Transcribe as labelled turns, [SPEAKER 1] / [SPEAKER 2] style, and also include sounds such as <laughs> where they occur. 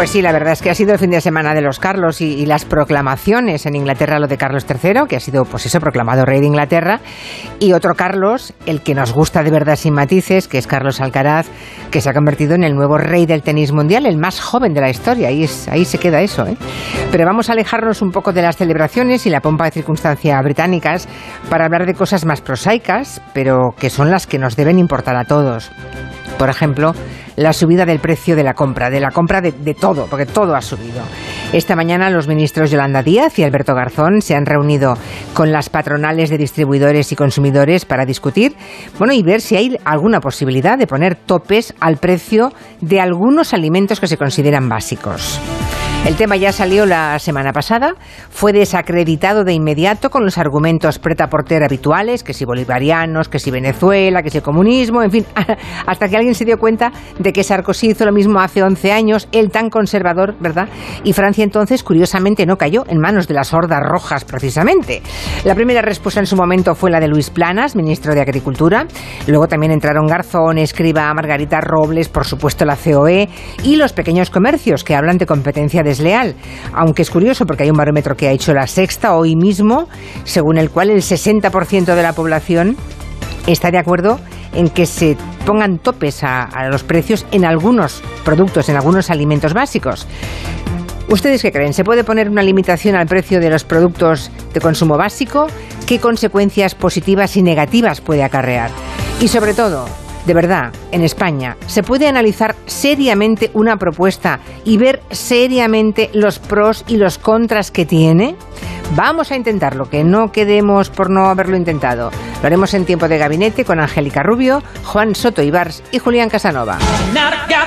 [SPEAKER 1] Pues sí, la verdad es que ha sido el fin de semana de los Carlos y, las proclamaciones en Inglaterra, lo de Carlos III, que ha sido, pues eso, proclamado rey de Inglaterra, y otro Carlos, el que nos gusta de verdad sin matices, que es Carlos Alcaraz, que se ha convertido en el nuevo rey del tenis mundial, el más joven de la historia. Ahí, ahí se queda eso, ¿eh? Pero vamos a alejarnos un poco de las celebraciones y la pompa de circunstancia británicas para hablar de cosas más prosaicas, pero que son las que nos deben importar a todos. Por ejemplo, la subida del precio de la compra, de la compra de, todo, porque todo ha subido. Esta mañana los ministros Yolanda Díaz y Alberto Garzón se han reunido con las patronales de distribuidores y consumidores para discutir, bueno, y ver si hay alguna posibilidad de poner topes al precio de algunos alimentos que se consideran básicos. El tema ya salió la semana pasada, fue desacreditado de inmediato con los argumentos preta porter habituales, que si bolivarianos, que si Venezuela, que si comunismo, en fin, <laughs> hasta que alguien se dio cuenta de que Sarkozy hizo lo mismo hace 11 años, él tan conservador, ¿verdad? Y Francia entonces, curiosamente, no cayó en manos de las hordas rojas, precisamente. La primera respuesta en su momento fue la de Luis Planas, ministro de Agricultura. Luego también entraron Garzón, Escriba, Margarita Robles, por supuesto la COE y los pequeños comercios que hablan de competencia de desleal. Aunque es curioso porque hay un barómetro que ha hecho la sexta hoy mismo, según el cual el 60% de la población está de acuerdo en que se pongan topes a, a, los precios en algunos productos, en algunos alimentos básicos. ¿Ustedes qué creen? ¿Se puede poner una limitación al precio de los productos de consumo básico? ¿Qué consecuencias positivas y negativas puede acarrear? Y sobre todo, de verdad, en España, ¿se puede analizar seriamente una propuesta y ver seriamente los pros y los contras que tiene? Vamos a intentarlo, que no quedemos por no haberlo intentado. Lo haremos en tiempo de gabinete con Angélica Rubio, Juan Soto Ibars y Julián Casanova.